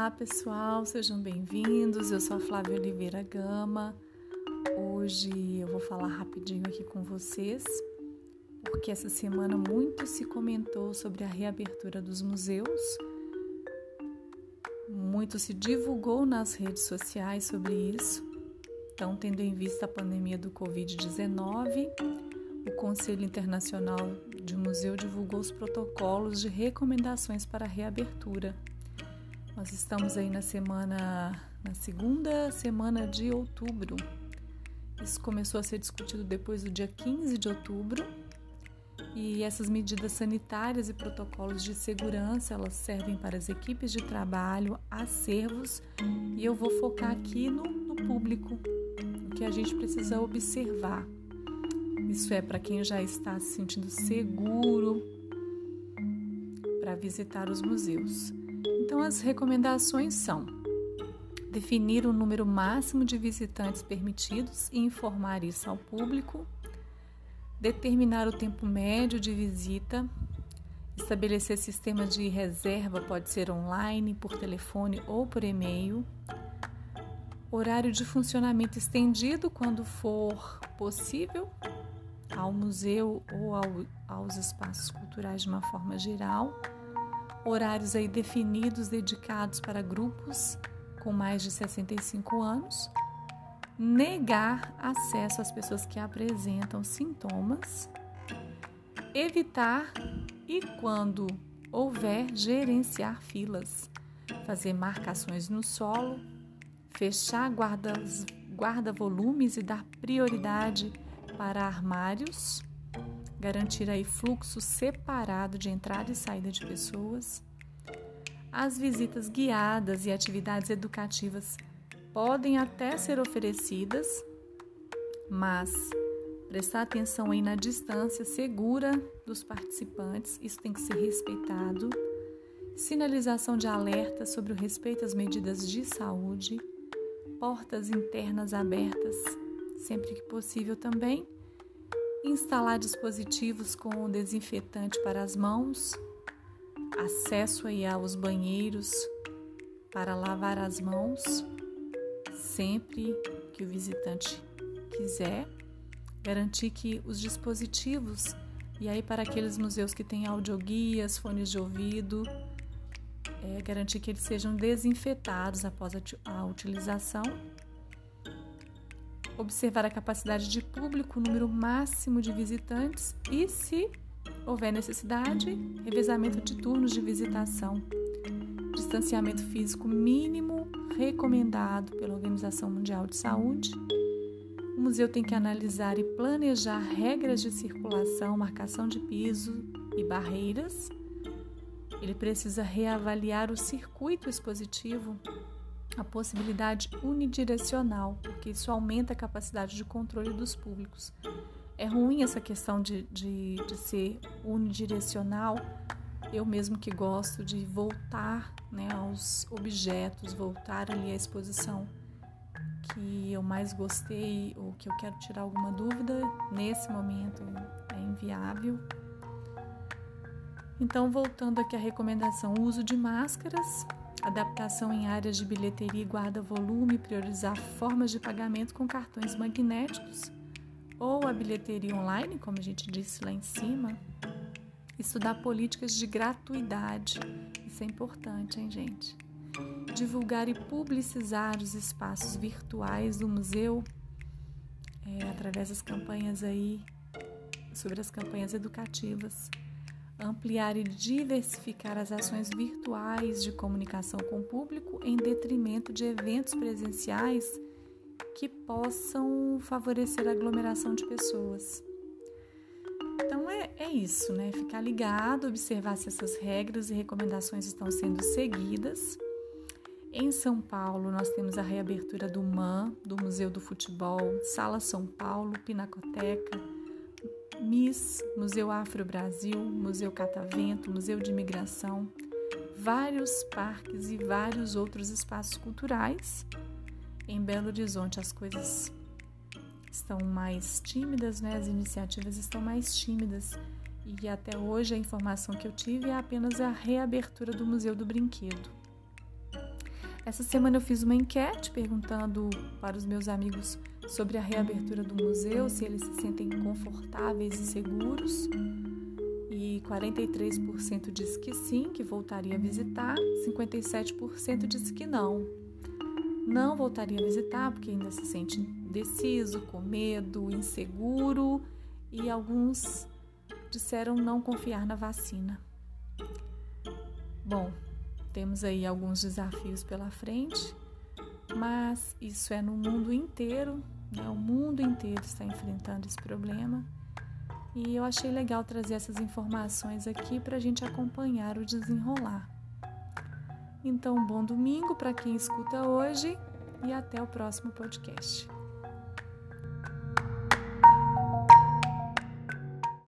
Olá pessoal, sejam bem-vindos. Eu sou a Flávia Oliveira Gama. Hoje eu vou falar rapidinho aqui com vocês, porque essa semana muito se comentou sobre a reabertura dos museus, muito se divulgou nas redes sociais sobre isso. Então, tendo em vista a pandemia do Covid-19, o Conselho Internacional de Museu divulgou os protocolos de recomendações para a reabertura. Nós estamos aí na semana, na segunda semana de outubro. Isso começou a ser discutido depois do dia 15 de outubro. E essas medidas sanitárias e protocolos de segurança, elas servem para as equipes de trabalho, acervos, e eu vou focar aqui no, no público, o que a gente precisa observar. Isso é para quem já está se sentindo seguro para visitar os museus. Então, as recomendações são definir o número máximo de visitantes permitidos e informar isso ao público, determinar o tempo médio de visita, estabelecer sistema de reserva, pode ser online, por telefone ou por e-mail, horário de funcionamento estendido quando for possível ao museu ou ao, aos espaços culturais de uma forma geral, horários aí definidos dedicados para grupos com mais de 65 anos, negar acesso às pessoas que apresentam sintomas, evitar e quando houver gerenciar filas, fazer marcações no solo, fechar guarda-volumes e dar prioridade para armários, garantir aí fluxo separado de entrada e saída de pessoas. As visitas guiadas e atividades educativas podem até ser oferecidas, mas prestar atenção aí na distância segura dos participantes, isso tem que ser respeitado. Sinalização de alerta sobre o respeito às medidas de saúde, portas internas abertas sempre que possível também. Instalar dispositivos com desinfetante para as mãos, acesso aí aos banheiros para lavar as mãos sempre que o visitante quiser. Garantir que os dispositivos, e aí para aqueles museus que têm audioguias, fones de ouvido, é, garantir que eles sejam desinfetados após a, a utilização observar a capacidade de público, o número máximo de visitantes e, se houver necessidade, revezamento de turnos de visitação. Distanciamento físico mínimo recomendado pela Organização Mundial de Saúde. O museu tem que analisar e planejar regras de circulação, marcação de piso e barreiras. Ele precisa reavaliar o circuito expositivo a possibilidade unidirecional, porque isso aumenta a capacidade de controle dos públicos. É ruim essa questão de, de, de ser unidirecional. Eu mesmo que gosto de voltar né, aos objetos, voltar ali à exposição que eu mais gostei ou que eu quero tirar alguma dúvida, nesse momento é inviável. Então, voltando aqui à recomendação, uso de máscaras, adaptação em áreas de bilheteria e guarda-volume, priorizar formas de pagamento com cartões magnéticos ou a bilheteria online, como a gente disse lá em cima. Estudar políticas de gratuidade, isso é importante, hein, gente? Divulgar e publicizar os espaços virtuais do museu é, através das campanhas aí, sobre as campanhas educativas ampliar e diversificar as ações virtuais de comunicação com o público em detrimento de eventos presenciais que possam favorecer a aglomeração de pessoas. Então é, é isso, né? Ficar ligado, observar se essas regras e recomendações estão sendo seguidas. Em São Paulo, nós temos a reabertura do MAN, do Museu do Futebol, Sala São Paulo, Pinacoteca, MIS, Museu Afro Brasil, Museu Catavento, Museu de Imigração, vários parques e vários outros espaços culturais. Em Belo Horizonte as coisas estão mais tímidas, né? As iniciativas estão mais tímidas. E até hoje a informação que eu tive é apenas a reabertura do Museu do Brinquedo. Essa semana eu fiz uma enquete perguntando para os meus amigos sobre a reabertura do museu, se eles se sentem confortáveis e seguros. E 43% disse que sim, que voltaria a visitar, 57% disse que não. Não voltaria a visitar porque ainda se sente indeciso, com medo, inseguro e alguns disseram não confiar na vacina. Bom, temos aí alguns desafios pela frente, mas isso é no mundo inteiro, né? o mundo inteiro está enfrentando esse problema. E eu achei legal trazer essas informações aqui para a gente acompanhar o desenrolar. Então, bom domingo para quem escuta hoje e até o próximo podcast.